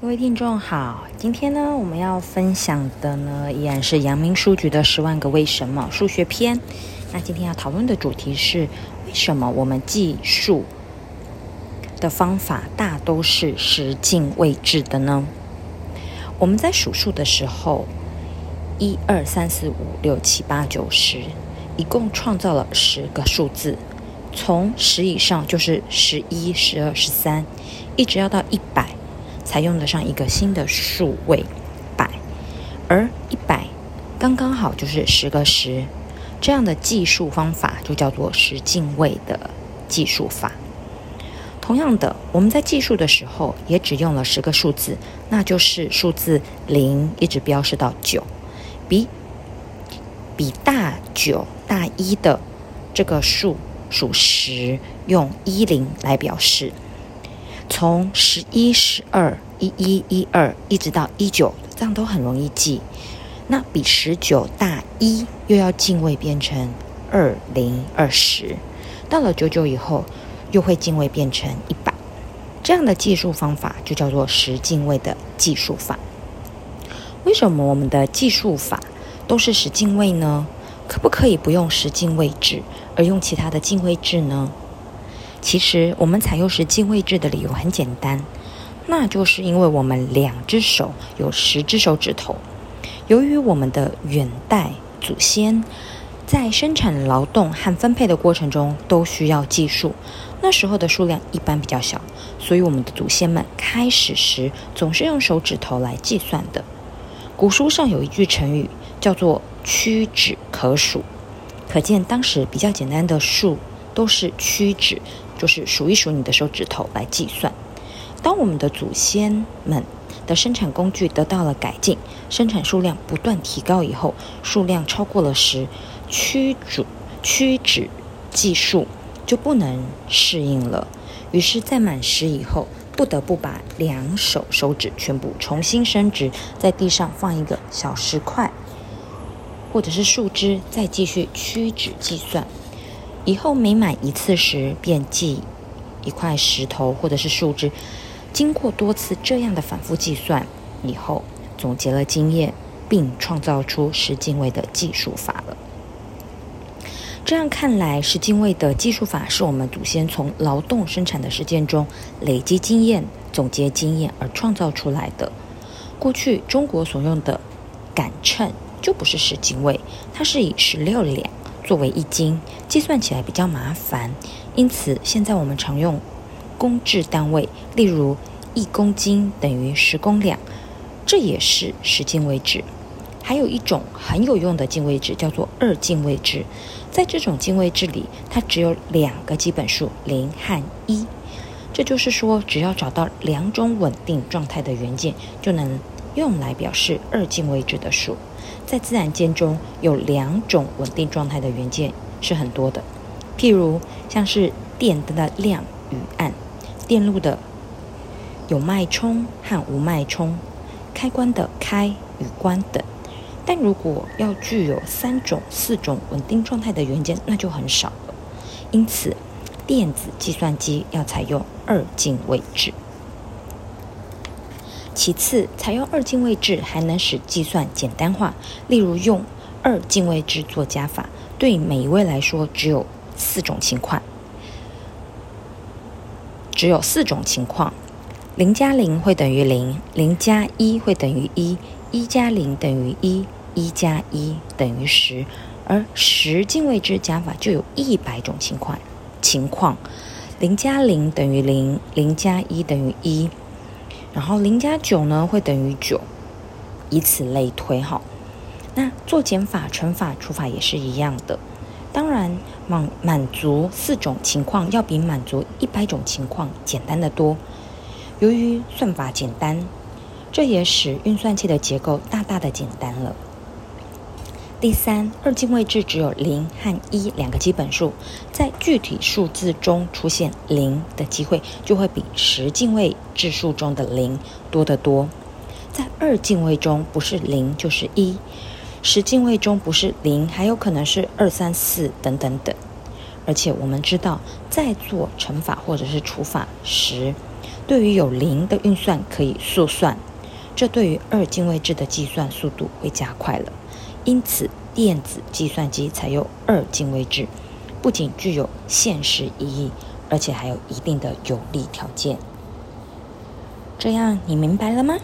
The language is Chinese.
各位听众好，今天呢，我们要分享的呢，依然是阳明书局的《十万个为什么》数学篇。那今天要讨论的主题是：为什么我们计数的方法大都是十进位制的呢？我们在数数的时候，一二三四五六七八九十，一共创造了十个数字。从十以上就是十一、十二、十三，一直要到一百。才用得上一个新的数位百，而一百刚刚好就是十个十，这样的计数方法就叫做十进位的计数法。同样的，我们在计数的时候也只用了十个数字，那就是数字零一直标示到九，比比大九大一的这个数数十，用一零来表示。从十一、十二、一一、一二，一直到一九，这样都很容易记。那比十九大一，又要进位变成二零、二十。到了九九以后，又会进位变成一百。这样的计数方法就叫做十进位的计数法。为什么我们的计数法都是十进位呢？可不可以不用十进位制，而用其他的进位制呢？其实我们采用十进位制的理由很简单，那就是因为我们两只手有十只手指头。由于我们的远代祖先在生产劳动和分配的过程中都需要计数，那时候的数量一般比较小，所以我们的祖先们开始时总是用手指头来计算的。古书上有一句成语叫做“屈指可数”，可见当时比较简单的数都是屈指。就是数一数你的手指头来计算。当我们的祖先们的生产工具得到了改进，生产数量不断提高以后，数量超过了十，屈指屈指计数就不能适应了。于是，在满十以后，不得不把两手手指全部重新伸直，在地上放一个小石块或者是树枝，再继续屈指计算。以后每满一次时，便记一块石头或者是树枝。经过多次这样的反复计算以后，总结了经验，并创造出十进位的计数法了。这样看来，十进位的计数法是我们祖先从劳动生产的实践中累积经验、总结经验而创造出来的。过去中国所用的杆秤就不是十进位，它是以十六两。作为一斤，计算起来比较麻烦，因此现在我们常用公制单位，例如一公斤等于十公两，这也是十进位制。还有一种很有用的进位制，叫做二进位制。在这种进位制里，它只有两个基本数零和一，这就是说，只要找到两种稳定状态的元件，就能用来表示二进位制的数。在自然界中有两种稳定状态的元件是很多的，譬如像是电灯的亮与暗、电路的有脉冲和无脉冲、开关的开与关等。但如果要具有三种、四种稳定状态的元件，那就很少了。因此，电子计算机要采用二进位制。其次，采用二进位制还能使计算简单化。例如，用二进位制做加法，对每一位来说只有四种情况。只有四种情况：零加零会等于零，零加一会等于一，一加零等于一，一加一等于十。而十进位制加法就有一百种情况。情况：零加零等于零，零加一等于一。然后零加九呢会等于九，以此类推哈。那做减法、乘法、除法也是一样的。当然，满满足四种情况要比满足一百种情况简单的多。由于算法简单，这也使运算器的结构大大的简单了。第三，二进位制只有零和一两个基本数，在具体数字中出现零的机会就会比十进位制数中的零多得多。在二进位中，不是零就是一；十进位中不是零，还有可能是二、三、四等等等。而且我们知道，在做乘法或者是除法时，对于有零的运算可以速算，这对于二进位制的计算速度会加快了。因此，电子计算机采用二进位制，不仅具有现实意义，而且还有一定的有利条件。这样你明白了吗？